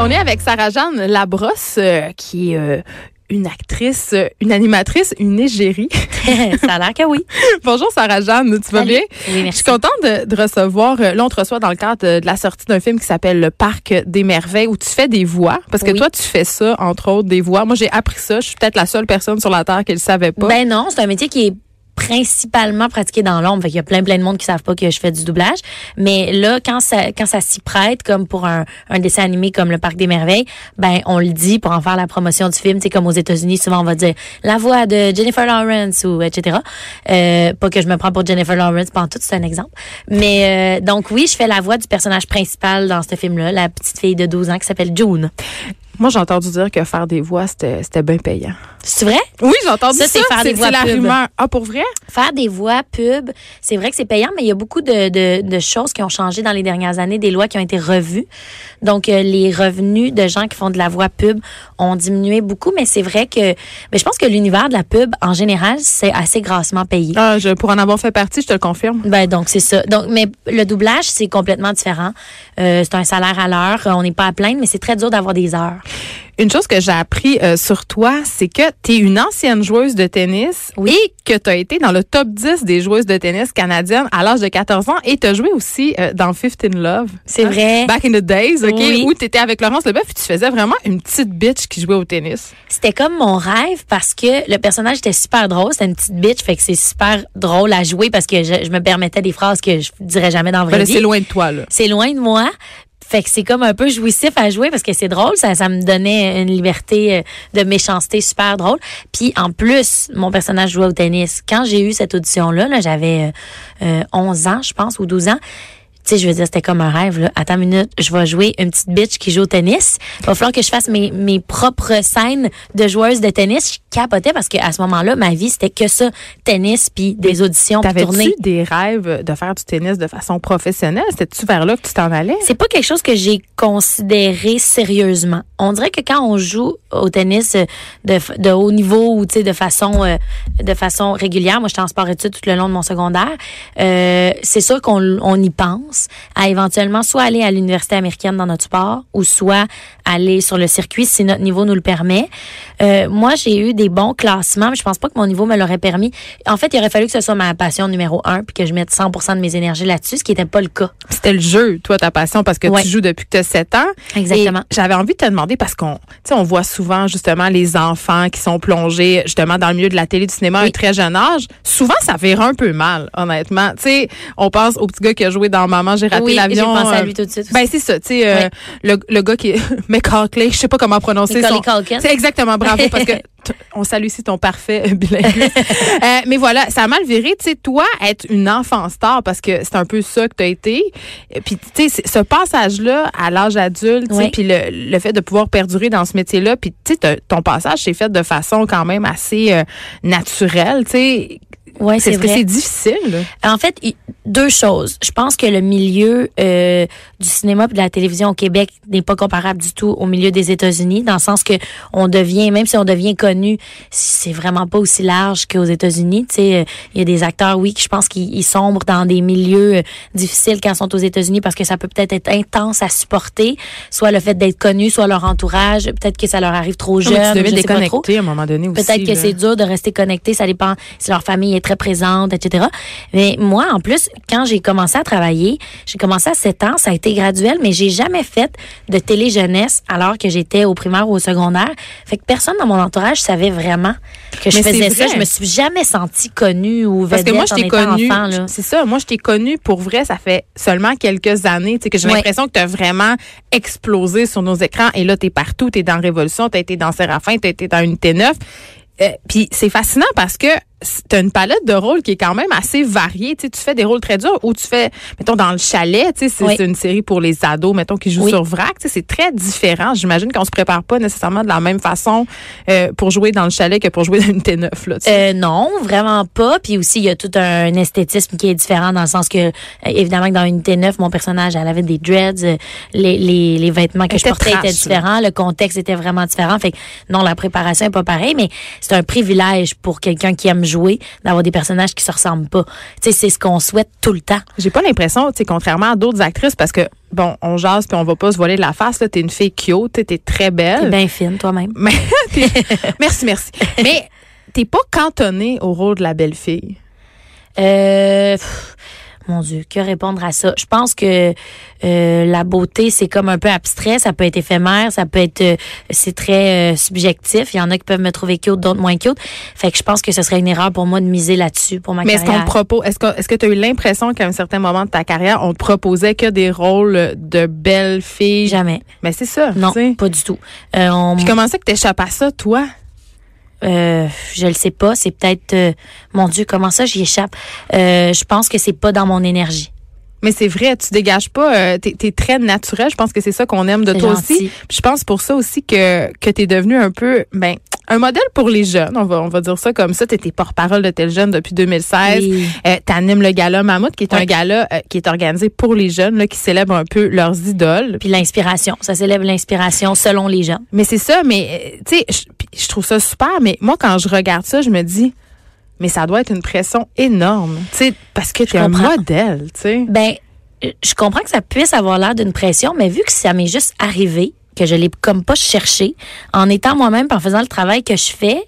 On est avec Sarah-Jeanne Labrosse, euh, qui est euh, une actrice, euh, une animatrice, une égérie. ça a l'air que oui. Bonjour Sarah-Jeanne, tu vas Salut. bien? Oui, Je merci. suis contente de, de recevoir, là on te reçoit dans le cadre de, de la sortie d'un film qui s'appelle Le Parc des Merveilles où tu fais des voix. Parce que Oui. toi tu fais ça, entre autres, des voix. Moi j'ai appris ça, je suis peut-être la seule personne sur la Terre qui le savait pas. Ben non, c'est un métier qui est principalement pratiqué dans l'ombre. Fait qu'il y a plein plein de monde qui savent pas que je fais du doublage. Mais là, quand ça quand ça s'y prête, comme pour un, un dessin animé comme le Parc des Merveilles, ben on le dit pour en faire la promotion du film. C'est comme aux États-Unis, souvent on va dire la voix de Jennifer Lawrence ou etc. Euh, pas que je me prends pour Jennifer Lawrence, pas en tout, c'est un exemple. Mais euh, donc oui, je fais la voix du personnage principal dans ce film-là, la petite fille de 12 ans qui s'appelle June. Moi j'ai entendu dire que faire des voix c'était c'était bien payant. C'est vrai? Oui, j'ai entendu ça. Ça, c'est faire des c'est voix la pub. rumeur. Ah pour vrai? faire des voix pub, c'est vrai que c'est payant, mais il y a beaucoup de, de, de choses qui ont changé dans les dernières années, des lois qui ont été revues. Donc, euh, les revenus de gens qui font de la voix pub ont diminué beaucoup, mais c'est vrai que ben, je pense que l'univers de la pub, en général, c'est assez grassement payé. Ah, je, pour en avoir fait partie, je te le confirme. Ben donc c'est ça. Donc mais le doublage c'est complètement différent. Euh, c'est un salaire à l'heure. On n'est pas à plaindre, mais c'est très dur d'avoir des heures. Une chose que j'ai appris euh, sur toi, c'est que tu es une ancienne joueuse de tennis Oui. et que tu as été dans le top 10 des joueuses de tennis canadiennes à l'âge de 14 ans et tu as joué aussi euh, dans Fifth in Love. C'est vrai. Back in the days, OK, Oui. où tu étais avec Laurence Leboeuf et tu faisais vraiment une petite bitch qui jouait au tennis. C'était comme mon rêve parce que le personnage était super drôle. C'était une petite bitch, fait que c'est super drôle à jouer parce que je, je me permettais des phrases que je dirais jamais dans la Ben vraie là, vie. c'est loin de toi, là. C'est loin de moi. Fait que c'est comme un peu jouissif à jouer parce que c'est drôle, ça, ça me donnait une liberté euh, de méchanceté super drôle. Puis en plus, mon personnage jouait au tennis. Quand j'ai eu cette audition-là, là, j'avais euh, euh, 11 ans, je pense, ou 12 ans. Tu sais, je veux dire, c'était comme un rêve. Là. Attends une minute, je vais jouer une petite bitch qui joue au tennis. Il va falloir que je fasse mes, mes propres scènes de joueuse de tennis. Je capotais parce qu'à ce moment-là, ma vie, c'était que ça, tennis, puis des auditions, puis. T'avais-tu des rêves de faire du tennis de façon professionnelle? C'était-tu vers là que tu t'en allais? C'est pas quelque chose que j'ai considéré sérieusement. On dirait que quand on joue au tennis de, de haut niveau ou tu sais de façon euh, de façon régulière, moi j'étais en sport études tout le long de mon secondaire, euh, c'est sûr qu'on on y pense à éventuellement soit aller à l'université américaine dans notre sport ou soit aller sur le circuit si notre niveau nous le permet. Euh, moi j'ai eu des bons classements, mais je pense pas que mon niveau me l'aurait permis. En fait, il aurait fallu que ce soit ma passion numéro un puis que je mette 100% de mes énergies là-dessus, ce qui n'était pas le cas. C'était le jeu, toi, ta passion, parce que Ouais. tu joues depuis que tu as 7 ans. Exactement. J'avais envie de te demander, parce qu'on on voit souvent, justement, les enfants qui sont plongés, justement, dans le milieu de la télé, du cinéma à un très jeune âge. Souvent, ça vire un peu mal, honnêtement. Tu sais, on pense au petit gars qui a joué dans Maman, j'ai raté Oui, l'avion. j'ai pensé à euh, lui tout de suite. Ben, c'est ça, tu sais, euh, le, le gars qui est McCarkley, je sais pas comment prononcer son... Culkin. C'est exactement, bravo, parce que on salue ici ton parfait bilingue. Euh, mais voilà, ça a mal viré, tu sais, toi, être une enfant star, parce que c'est un peu ça que tu as été. Puis, tu sais, ce passage-là à l'âge adulte, Oui. puis le, le fait de pouvoir perdurer dans ce métier-là, puis, tu sais, ton passage s'est fait de façon quand même assez euh, naturelle, tu sais. Ouais, c'est vrai. c'est difficile? En fait, deux choses. Je pense que le milieu euh, du cinéma et de la télévision au Québec n'est pas comparable du tout au milieu des États-Unis, dans le sens que on devient, même si on devient connu, c'est vraiment pas aussi large qu'aux États-Unis. Tu sais, il y a des acteurs, oui, qui je pense qu'ils ils sombrent dans des milieux euh, difficiles quand ils sont aux États-Unis parce que ça peut peut-être être intense à supporter, soit le fait d'être connu, soit leur entourage, peut-être que ça leur arrive trop Non, mais jeune. tu je sais pas trop. déconnecter à un moment donné. Peut-être que c'est dur de rester connecté, ça dépend si leur famille est très présente, etc. Mais moi, en plus, quand j'ai commencé à travailler, j'ai commencé à 7 ans, ça a été graduel, mais j'ai jamais fait de télé-jeunesse alors que j'étais au primaire ou au secondaire. Fait que personne dans mon entourage savait vraiment que je Mais faisais ça. Je me suis jamais sentie connue ou Parce vedette que moi, je t'ai étant connu. enfant, là. C'est ça. Moi, je t'ai connu pour vrai. Ça fait seulement quelques années. Tu sais, que j'ai l'impression que tu as vraiment explosé sur nos écrans. Et là, tu es partout. Tu es dans Révolution. Tu as été dans Séraphin. Tu as été dans Unité 9. Euh, Puis c'est fascinant parce que tu as une palette de rôles qui est quand même assez variée. Tu sais, tu fais des rôles très durs ou tu fais, mettons, dans le chalet, tu sais, c'est Oui. c'est une série pour les ados, mettons, qui jouent Oui. sur vrac. Tu sais, c'est très différent. J'imagine qu'on se prépare pas nécessairement de la même façon euh, pour jouer dans le chalet que pour jouer dans Unité 9. Là, tu sais. Euh, non, vraiment pas. Puis aussi, il y a tout un esthétisme qui est différent dans le sens que, euh, évidemment, que dans Unité 9, mon personnage, elle avait des dreads. euh, Les, les, les vêtements que Elle je portais trash, étaient différents. Le contexte était vraiment différent. Fait que, non, la préparation est pas pareille, mais c'est un privilège pour quelqu'un qui aime jouer, d'avoir des personnages qui se ressemblent pas. Tu sais, c'est ce qu'on souhaite tout le temps. J'ai pas l'impression, tu sais, contrairement à d'autres actrices, parce que, bon, on jase puis on va pas se voiler la face, là, t'es une fille cute, t'es t'es très T'es belle. bien fine, toi-même. T'es- merci, merci. Mais, t'es pas cantonnée au rôle de la belle fille. Euh, pff, mon Dieu, que répondre à ça? Je pense que euh, la beauté, c'est comme un peu abstrait. Ça peut être éphémère, ça peut être... euh, c'est très euh, subjectif. Il y en a qui peuvent me trouver cute, d'autres moins cute. Fait que je pense que ce serait une erreur pour moi de miser là-dessus pour ma Mais est-ce qu'on carrière. te propose, est-ce que, est-ce que tu as eu l'impression qu'à un certain moment de ta carrière, on te proposait que des rôles de belles filles? Jamais. Mais c'est ça. Non, pas du tout. Euh, on, Puis comment ça que t'échappes à ça, toi? Euh, je le sais pas. C'est peut-être, euh, mon Dieu, comment ça j'y échappe? Euh, je pense que c'est pas dans mon énergie. Mais c'est vrai, tu dégages pas, euh, t'es, t'es très naturel. Je pense que c'est ça qu'on aime de toi gentil. aussi. Puis je pense pour ça aussi que que t'es devenu un peu, ben, un modèle pour les jeunes. On va on va dire ça comme ça. T'étais porte-parole de tel jeune depuis 2016. Oui. Euh, T'animes le gala Mammouth, qui est un gala euh, qui est organisé pour les jeunes, là, qui célèbre un peu leurs idoles. Puis l'inspiration, ça célèbre l'inspiration selon les gens. Mais c'est ça, mais euh, tu sais, je- trouve ça super, mais moi quand je regarde ça, je me dis mais ça doit être une pression énorme, tu sais parce que tu es un modèle, tu sais. Ben, je comprends que ça puisse avoir l'air d'une pression, mais vu que ça m'est juste arrivé, que je l'ai comme pas cherché, en étant moi-même, en faisant le travail que je fais,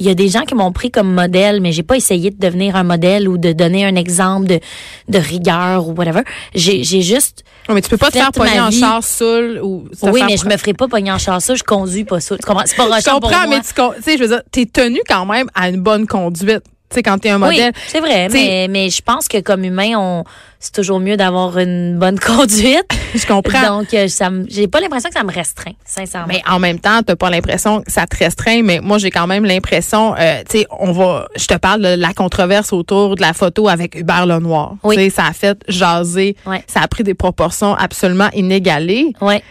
il y a des gens qui m'ont pris comme modèle, mais j'ai pas essayé de devenir un modèle ou de donner un exemple de, de rigueur ou whatever. J'ai, j'ai juste, Non, mais tu peux pas te faire pogner en char saoul ou oui, mais je me ferai pas pogner en chasse, je conduis pas ça. Tu comprends? C'est pas Je pour comprends, moi. mais tu con- tu sais, je veux dire, t'es tenu quand même à une bonne conduite. Tu sais, quand t'es un modèle. Oui, c'est vrai, mais, mais je pense que comme humain, on, c'est toujours mieux d'avoir une bonne conduite. je comprends. Donc, euh, ça, me- j'ai pas l'impression que ça me restreint, sincèrement. Mais en même temps, t'as pas l'impression que ça te restreint, mais moi j'ai quand même l'impression, euh, tu sais, on va, je te parle de la controverse autour de la photo avec Hubert Lenoir. Oui. Tu sais, ça a fait jaser, Ouais. ça a pris des proportions absolument inégalées. ouais.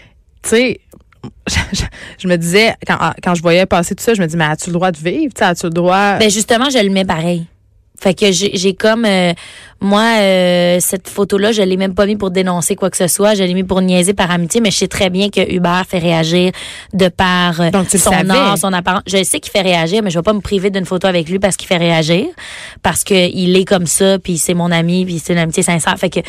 Tu sais, je, me disais quand, quand je voyais passer tout ça, je me dis mais as-tu le droit de vivre, as-tu le droit? Ben justement, je le mets pareil. Fait que j'ai j'ai comme euh, moi euh, cette photo là, je l'ai même pas mis pour dénoncer quoi que ce soit, je l'ai mis pour niaiser par amitié, mais je sais très bien que Hubert fait réagir de par euh, Donc, son art, son apparence. Je sais qu'il fait réagir, mais je vais pas me priver d'une photo avec lui parce qu'il fait réagir, parce que il est comme ça, puis c'est mon ami, puis c'est une amitié sincère. Fait que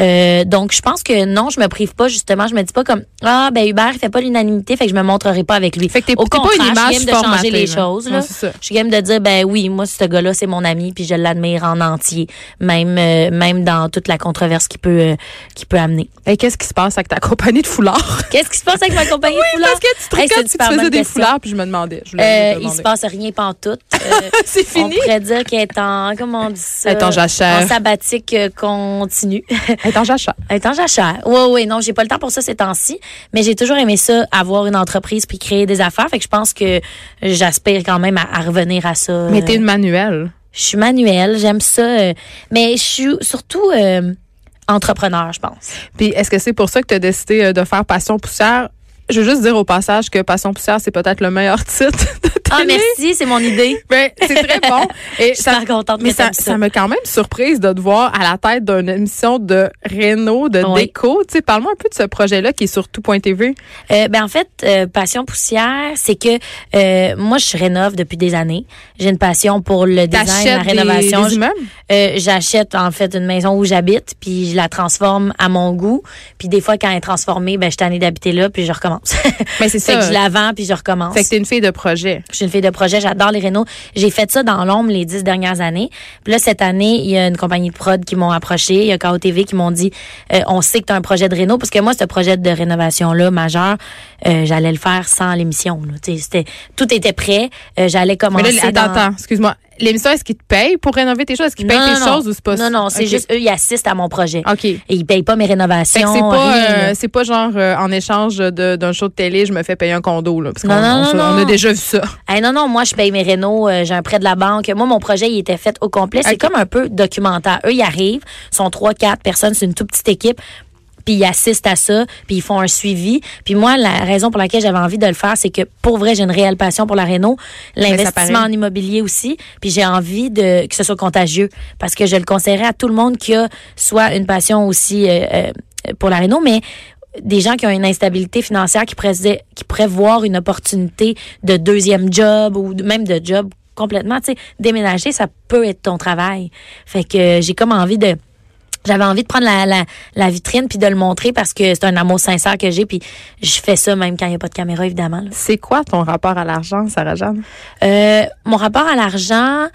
euh, donc je pense que non, je me prive pas justement, je me dis pas comme ah ben Hubert il fait pas l'unanimité, fait que je me montrerai pas avec lui. Fait que t'es- Au pas une je image suis game de changer les choses là. Je suis game de dire ben oui, moi ce gars-là c'est mon ami puis je l'admire en entier, même euh, même dans toute la controverse qui peut euh, qui peut amener. Hey, qu'est-ce qui se passe avec ta compagnie de foulards Qu'est-ce qui se passe avec ma compagnie de foulards? Parce que tu te Hey, tu faisais des question. foulards puis je me demandais. Je Euh, il se passe rien pantoute. Euh, C'est on fini. pourrait dire qu'elle est en comment on dit ça? Elle est en jachère. En sabbatique continue. Elle est en jachère. Elle est en jachère. Oui, oui, non, j'ai pas le temps pour ça ces temps-ci, mais j'ai toujours aimé ça, avoir une entreprise puis créer des affaires. Fait que je pense que j'aspire quand même à, à revenir à ça. Mais t'es une manuelle. Je suis manuelle, j'aime ça, euh, mais je suis surtout euh, entrepreneur, je pense. Puis est-ce que c'est pour ça que tu as décidé euh, de faire Passion Poussière? Je veux juste dire au passage que Passion Poussière, c'est peut-être le meilleur titre de Ah merci, c'est mon idée. Ben, c'est très bon. Et Je suis super contente mais ça, ça. ça m'a quand même surprise de te voir à la tête d'une émission de Renault, de Oui. déco. Tu sais, parle-moi un peu de ce projet-là qui est sur tout.tv. Euh, ben en fait, euh, passion poussière, c'est que euh, moi je rénove depuis des années. J'ai une passion pour le design, la rénovation. Euh, j'achète en fait une maison où j'habite, puis je la transforme à mon goût. Puis des fois quand elle est transformée, ben je suis tannée d'habiter là, puis je recommence. Mais c'est fait ça. que je la vends, puis je recommence. Fait que t'es une fille de projet. Je suis une fille de projet, j'adore les rénaux. J'ai fait ça dans l'ombre les dix dernières années. Puis là, cette année, il y a une compagnie de prod qui m'ont approché, il y a KOTV qui m'ont dit euh, on sait que tu as un projet de réno parce que moi ce projet de rénovation là majeur, euh, j'allais le faire sans l'émission c'était tout était prêt, Euh, j'allais Mais commencer là, attends, dans- attends, excuse-moi. L'émission, est-ce qu'ils te payent pour rénover tes choses? Est-ce qu'ils payent tes non, choses ou c'est pas Non non, c'est juste eux ils assistent à mon projet. OK. Et ils payent pas mes rénovations, c'est pas, euh, c'est pas genre euh, en échange d'un show de télé, je me fais payer un condo là, parce Non, non, on, non, on a déjà vu ça. Hey, non, non, moi, je paye mes rénaux, euh, j'ai un prêt de la banque. Moi, mon projet, il était fait au complet. C'est comme un peu documentaire. Eux, ils arrivent, sont trois, quatre personnes, c'est une toute petite équipe. Puis ils assistent à ça, puis ils font un suivi. Puis moi, la raison pour laquelle j'avais envie de le faire, c'est que pour vrai, j'ai une réelle passion pour la réno, ça l'investissement paraît. en immobilier aussi. Puis j'ai envie de que ce soit contagieux, parce que je le conseillerais à tout le monde qui a soit une passion aussi euh, euh, pour la réno, mais des gens qui ont une instabilité financière qui pourraient, qui pourraient voir une opportunité de deuxième job ou même de job complètement. Tu sais, déménager, ça peut être ton travail. Fait que j'ai comme envie de j'avais envie de prendre la, la, la, vitrine puis de le montrer parce que c'est un amour sincère que j'ai puis je fais ça même quand il n'y a pas de caméra évidemment. C'est quoi ton rapport à l'argent, Sarah Jeanne? Euh, Mon rapport à l'argent,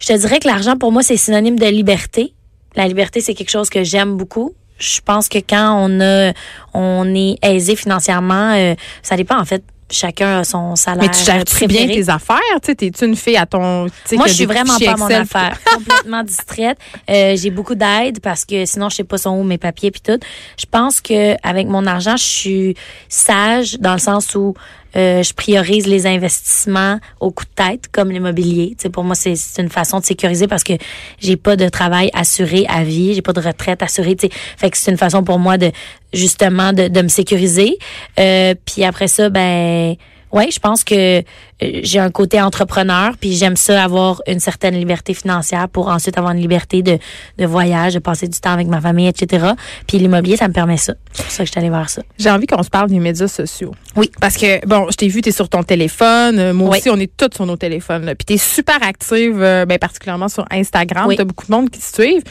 je te dirais que l'argent pour moi c'est synonyme de liberté. La liberté c'est quelque chose que j'aime beaucoup. Je pense que quand on a on est aisé financièrement, euh, ça dépend en fait chacun a son salaire. Mais tu gères bien tes affaires? Tu es-tu une fille à ton. Moi, je suis vraiment pas mon affaire. complètement distraite. Euh, j'ai beaucoup d'aide parce que sinon, je sais pas son où mes papiers puis tout. Je pense que avec mon argent, je suis sage dans le sens où euh, je priorise les investissements au coup de tête, comme l'immobilier. Tu pour moi, c'est une façon de sécuriser parce que j'ai pas de travail assuré à vie, j'ai pas de retraite assurée. Tu fait que c'est une façon pour moi de justement de, de me sécuriser. Euh, puis après ça, ben oui, je pense que j'ai un côté entrepreneur, puis j'aime ça avoir une certaine liberté financière pour ensuite avoir une liberté de, de voyage, de passer du temps avec ma famille, etc. Puis l'immobilier, ça me permet ça. C'est pour ça que je suis allée voir ça. J'ai envie qu'on se parle des médias sociaux. Oui. Parce que, bon, je t'ai vu, tu es sur ton téléphone. Euh, moi aussi, on est tous sur nos téléphones. Puis tu es super active, euh, ben, particulièrement sur Instagram. Oui. Tu as beaucoup de monde qui te suivent.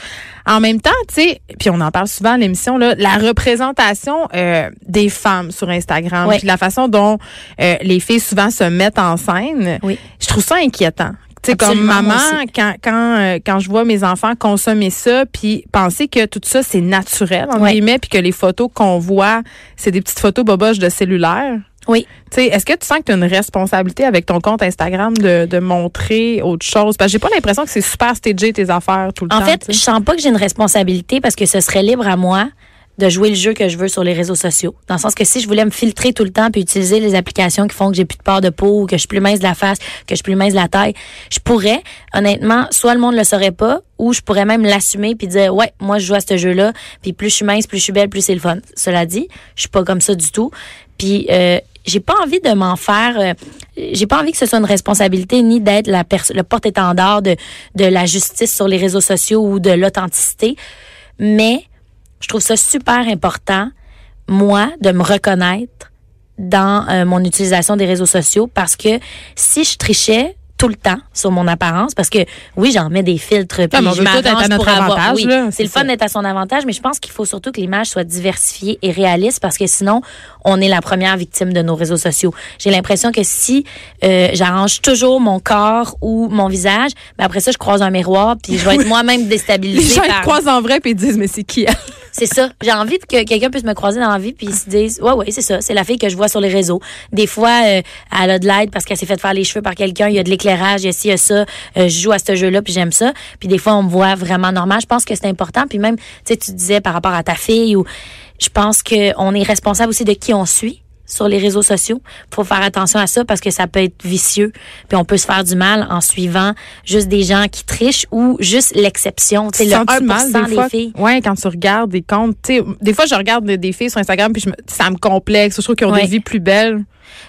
En même temps, tu sais, puis on en parle souvent à l'émission, là, la représentation euh, des femmes sur Instagram, puis la façon dont euh, les filles souvent se mettent en scène, oui. je trouve ça inquiétant. Tu sais, comme maman, quand quand euh, quand je vois mes enfants consommer ça, puis penser que tout ça c'est naturel en guillemets, puis que les photos qu'on voit, c'est des petites photos boboches de cellulaire. Oui. Tu sais, est-ce que tu sens que tu as une responsabilité avec ton compte Instagram de, de montrer autre chose? Parce que j'ai pas l'impression que c'est super stagé tes affaires tout le temps. En fait, je sens pas que j'ai une responsabilité parce que ce serait libre à moi de jouer le jeu que je veux sur les réseaux sociaux. Dans le sens que si je voulais me filtrer tout le temps puis utiliser les applications qui font que j'ai plus de peur de peau ou que je suis plus mince de la face, que je suis plus mince de la taille, je pourrais, honnêtement, soit le monde le saurait pas ou je pourrais même l'assumer puis dire ouais, moi je joue à ce jeu-là, puis plus je suis mince, plus je suis belle, plus c'est le fun. Cela dit, je suis pas comme ça du tout. Puis euh, j'ai pas envie de m'en faire euh, j'ai pas envie que ce soit une responsabilité ni d'être la le porte-étendard de de la justice sur les réseaux sociaux ou de l'authenticité, mais je trouve ça super important, moi, de me reconnaître dans euh, mon utilisation des réseaux sociaux parce que si je trichais tout le temps sur mon apparence parce que oui j'en mets des filtres puis je m'arrange pour avoir oui, c'est le fun d'être à son avantage mais je pense qu'il faut surtout que l'image soit diversifiée et réaliste parce que sinon on est la première victime de nos réseaux sociaux. J'ai l'impression que si euh, j'arrange toujours mon corps ou mon visage ben après ça je croise un miroir puis je vais être moi-même déstabilisée les gens par... croisent en vrai puis ils disent mais c'est qui elle? C'est ça. J'ai envie que quelqu'un puisse me croiser dans la vie puis se dise ouais ouais, c'est ça, c'est la fille que je vois sur les réseaux. Des fois euh, elle a de l'aide parce qu'elle s'est fait faire les cheveux par quelqu'un, il y a de l'éclairage, il y a ci, il y a ça, euh, je joue à ce jeu-là puis j'aime ça. Puis des fois on me voit vraiment normal, je pense que c'est important puis même tu sais tu disais par rapport à ta fille ou je pense que on est responsable aussi de qui on suit sur les réseaux sociaux. Faut faire attention à ça parce que ça peut être vicieux. Puis on peut se faire du mal en suivant juste des gens qui trichent ou juste l'exception. C'est le 1% mal, des, des filles. Ouais, quand tu regardes des comptes, des fois je regarde des filles sur Instagram puis je me, ça me complexe. Je trouve qu'ils ont des vies plus belles.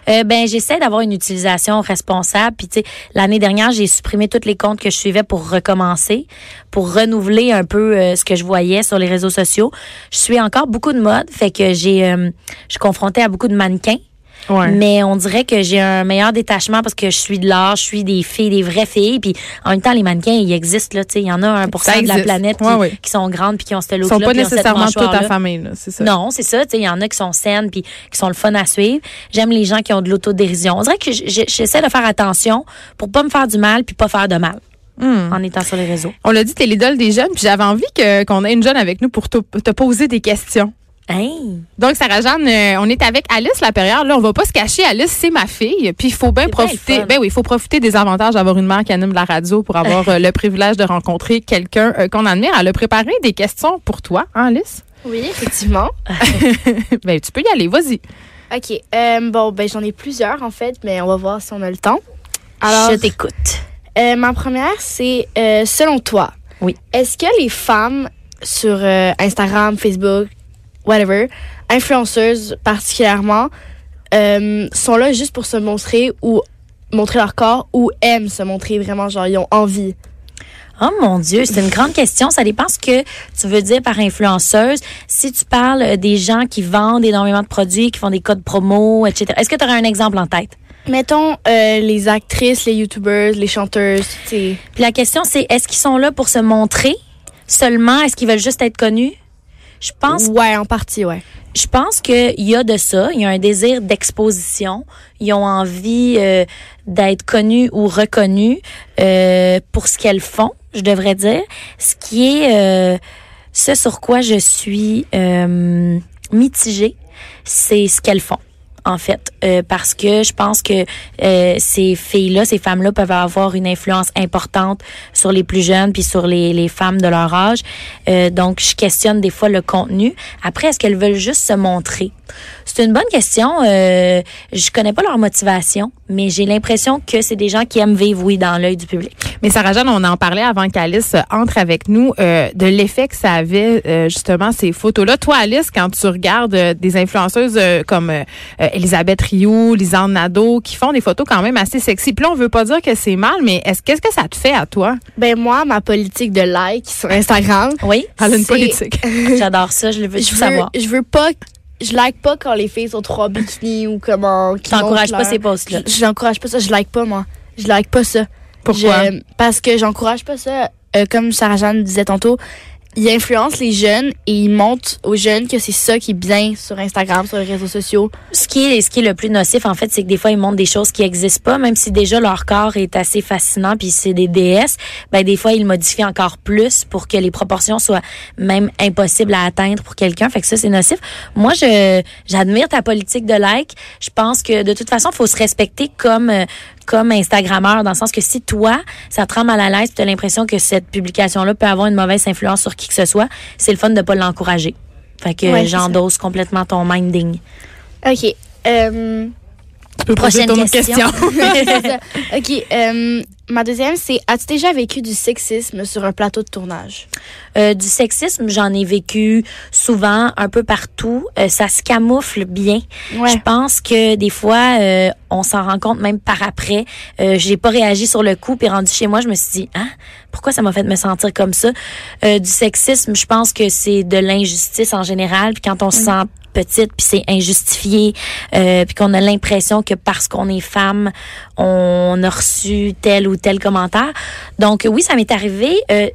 Euh, ben j'essaie d'avoir une utilisation responsable. Puis tu sais, l'année dernière, j'ai supprimé tous les comptes que je suivais pour recommencer, pour renouveler un peu euh, ce que je voyais sur les réseaux sociaux. Je suis encore beaucoup de mode, fait que j'ai, euh, je suis confrontée à beaucoup de mannequins. Mais on dirait que j'ai un meilleur détachement parce que je suis de l'art, je suis des filles, des vraies filles. Puis en même temps, les mannequins, ils existent. Là, il y en a un pour cent de la planète qui, qui, sont grandes puis qui ont ce look-là. Ils sont pas nécessairement toute ta famille. C'est ça. Non, c'est ça. Il y en a qui sont saines puis qui sont le fun à suivre. J'aime les gens qui ont de l'autodérision. On dirait que j'essaie de faire attention pour pas me faire du mal puis pas faire de mal. Hmm. en étant sur les réseaux. On l'a dit, t'es l'idole des jeunes, puis j'avais envie qu'on ait une jeune avec nous pour te, te poser des questions. Donc, Sarah-Jeanne, euh, on est avec Alice Lapérière. Là, on va pas se cacher. Alice, c'est ma fille. Puis, il faut bien profiter. Ben oui, il faut profiter des avantages d'avoir une mère qui anime la radio pour avoir euh, le privilège de rencontrer quelqu'un euh, qu'on admire. Elle a préparé des questions pour toi, hein, Alice? Oui, effectivement. ben, tu peux y aller. Vas-y. OK. bon, ben, j'en ai plusieurs, en fait, mais on va voir si on a le temps. Alors, Je t'écoute. ma première, c'est selon toi. Oui. Est-ce que les femmes sur Instagram, Facebook, whatever, influenceuses particulièrement, euh, sont là juste pour se montrer ou montrer leur corps ou aiment se montrer vraiment, genre, ils ont envie? Oh mon Dieu, c'est une grande question. Ça dépend ce que tu veux dire par influenceuse. Si tu parles des gens qui vendent énormément de produits, qui font des codes promo, etc. Est-ce que tu aurais un exemple en tête? mettons euh, les actrices, les youtubeurs, les chanteuses, Puis la question, c'est est-ce qu'ils sont là pour se montrer seulement? Est-ce qu'ils veulent juste être connus? Je pense ouais, en partie, ouais. je pense qu'il y a de ça. Il y a un désir d'exposition. Ils ont envie euh, d'être connus ou reconnus euh, pour ce qu'elles font, je devrais dire. Ce qui est euh, ce sur quoi je suis euh, mitigée, c'est ce qu'elles font. En fait, Euh, parce que je pense que euh, ces filles-là, ces femmes-là peuvent avoir une influence importante sur les plus jeunes puis sur les, les femmes de leur âge. Euh, donc, je questionne des fois le contenu. Après, est-ce qu'elles veulent juste se montrer? C'est une bonne question. Euh, je connais pas leur motivation, mais j'ai l'impression que c'est des gens qui aiment vivre, oui, dans l'œil du public. Mais Sarah Jeanne, on en parlait avant qu'Alice euh, entre avec nous euh, de l'effet que ça avait euh, justement ces photos-là. Toi, Alice, quand tu regardes euh, des influenceuses euh, comme Elisabeth Rioux, Lisanne Nadeau, qui font des photos quand même assez sexy. Puis là, on veut pas dire que c'est mal, mais est-ce qu'est-ce que ça te fait à toi? Ben moi, ma politique de like sur Instagram, Oui, Elle a une politique. j'adore ça. Je le veux je tout veux, savoir. je veux pas je like pas quand les filles sont trop en bikini ou comment qui T'encourages pas leur- ces posts-là. Je- J'encourage pas ça, je like pas moi. Je like pas ça. Pourquoi? Je- parce que j'encourage pas ça. Euh, comme Sarah Jeanne disait tantôt, il influence les jeunes et il montre aux jeunes que c'est ça qui est bien sur Instagram, sur les réseaux sociaux. Ce qui est ce qui est le plus nocif en fait, c'est que des fois ils montrent des choses qui existent pas, même si déjà leur corps est assez fascinant puis c'est des déesses, ben des fois ils modifient encore plus pour que les proportions soient même impossibles à atteindre pour quelqu'un. Fait que ça c'est nocif. Moi je j'admire ta politique de like. Je pense que de toute façon, faut se respecter comme euh, comme Instagrammeur dans le sens que si toi ça te rend mal à l'aise, tu as l'impression que cette publication là peut avoir une mauvaise influence sur qui que ce soit, c'est le fun de pas l'encourager. Fait que Ouais, j'endosse complètement ton minding. OK. Euh, Tu peux poser Prochaine ton question. OK. euh, ma deuxième, c'est as-tu déjà vécu du sexisme sur un plateau de tournage? Euh, du sexisme, j'en ai vécu souvent, un peu partout. Euh, ça se camoufle bien. Ouais. Je pense que des fois, euh, on s'en rend compte même par après. Euh, j'ai pas réagi sur le coup, puis rendu chez moi, je me suis dit, hein, pourquoi ça m'a fait me sentir comme ça? Euh, Du sexisme, je pense que c'est de l'injustice en général. Puis quand on se sent petite, puis c'est injustifié, euh, puis qu'on a l'impression que parce qu'on est femme, on a reçu tel ou tel commentaire. Donc oui, ça m'est arrivé. Euh,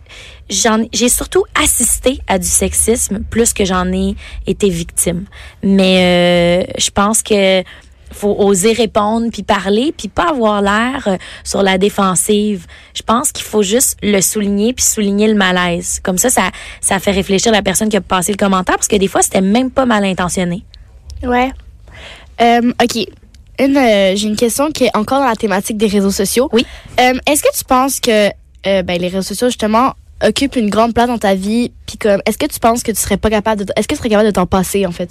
j'ai surtout assisté à du sexisme plus que j'en ai été victime. Mais euh, je pense que faut oser répondre puis parler puis pas avoir l'air euh, sur la défensive. Je pense qu'il faut juste le souligner puis souligner le malaise. Comme ça, ça ça fait réfléchir la personne qui a passé le commentaire parce que des fois c'était même pas mal intentionné. Ouais. Euh, OK. Une, euh, J'ai une question qui est encore dans la thématique des réseaux sociaux. Oui. Est-ce que tu penses que ben, les réseaux sociaux, justement, occupent une grande place dans ta vie? Comme, est-ce que tu penses que tu serais pas capable de... Est-ce que tu serais capable de t'en passer, en fait?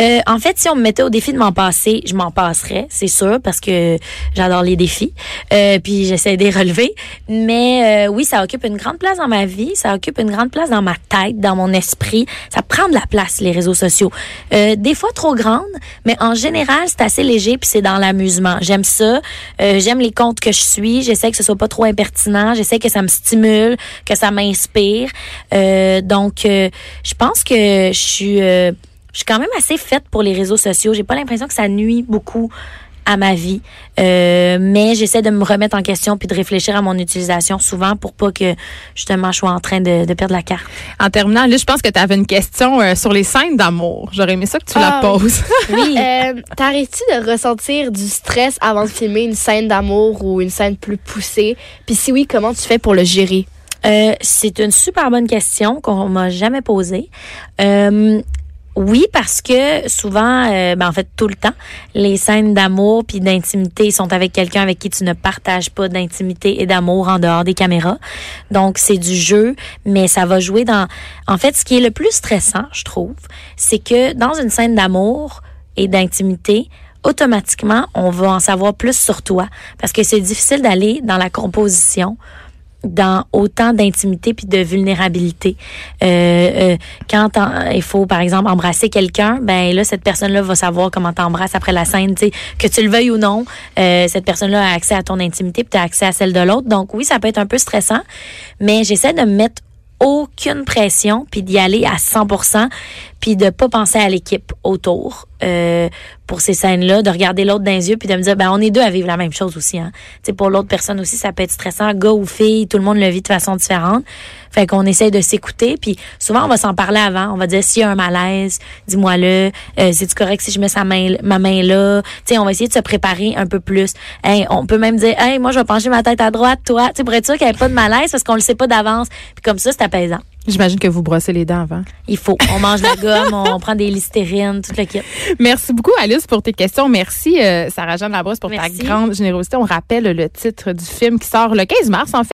Euh, en fait, si on me mettait au défi de m'en passer, je m'en passerais, c'est sûr, parce que j'adore les défis. Euh, puis j'essaie de les relever. Mais euh, oui, ça occupe une grande place dans ma vie, ça occupe une grande place dans ma tête, dans mon esprit. Ça prend de la place, les réseaux sociaux. Euh, des fois trop grande, mais en général, c'est assez léger, puis c'est dans l'amusement. J'aime ça. Euh, J'aime les comptes que je suis. J'essaie que ce soit pas trop impertinent. J'essaie que ça me stimule, que ça m'inspire. Euh, donc, euh, je pense que je suis... euh, je suis quand même assez faite pour les réseaux sociaux. J'ai pas l'impression que ça nuit beaucoup à ma vie, Euh, mais j'essaie de me remettre en question puis de réfléchir à mon utilisation souvent pour pas que justement je sois en train de, de perdre la carte. En terminant, là, je pense que tu avais une question euh, sur les scènes d'amour. J'aurais aimé ça que tu la Ah, poses. Oui. Euh, T'arrêtes-tu de ressentir du stress avant de filmer une scène d'amour ou une scène plus poussée? Puis si oui, comment tu fais pour le gérer? Euh, c'est une super bonne question qu'on m'a jamais posée. Euh, oui, parce que souvent, euh, ben en fait tout le temps, les scènes d'amour puis d'intimité sont avec quelqu'un avec qui tu ne partages pas d'intimité et d'amour en dehors des caméras. Donc c'est du jeu, mais ça va jouer dans. En fait, ce qui est le plus stressant, je trouve, c'est que dans une scène d'amour et d'intimité, automatiquement, on va en savoir plus sur toi parce que c'est difficile d'aller dans la composition dans autant d'intimité puis de vulnérabilité. Euh, euh, quand il faut, par exemple, embrasser quelqu'un, ben là, cette personne-là va savoir comment t'embrasses après la scène, tu que tu le veuilles ou non. euh, cette personne-là a accès à ton intimité puis tu accès à celle de l'autre. Donc oui, ça peut être un peu stressant, mais j'essaie de me mettre aucune pression puis d'y aller à 100% puis de pas penser à l'équipe autour euh, pour ces scènes-là, de regarder l'autre dans les yeux, puis de me dire, ben on est deux à vivre la même chose aussi. Hein. Tu sais, pour l'autre personne aussi, ça peut être stressant, gars ou fille, tout le monde le vit de façon différente. Fait qu'on essaye de s'écouter, puis souvent on va s'en parler avant. On va dire s'il y a un malaise, dis-moi-le. Euh, c'est correct si je mets sa main, ma main là? Tu sais, on va essayer de se préparer un peu plus. Hey, on peut même dire, hey, moi je vais pencher ma tête à droite, toi. Tu sais, pour être sûr qu'il n'y ait pas de malaise parce qu'on le sait pas d'avance. Puis comme ça, c'est apaisant. J'imagine que vous brossez les dents avant. Il faut. On mange la gomme, on prend des listérines, toute le kit. Merci beaucoup, Alice, pour tes questions. Merci, euh, Sarah-Jeanne Labrosse, pour Merci. ta grande générosité. On rappelle le titre du film qui sort le 15 mars, en fait.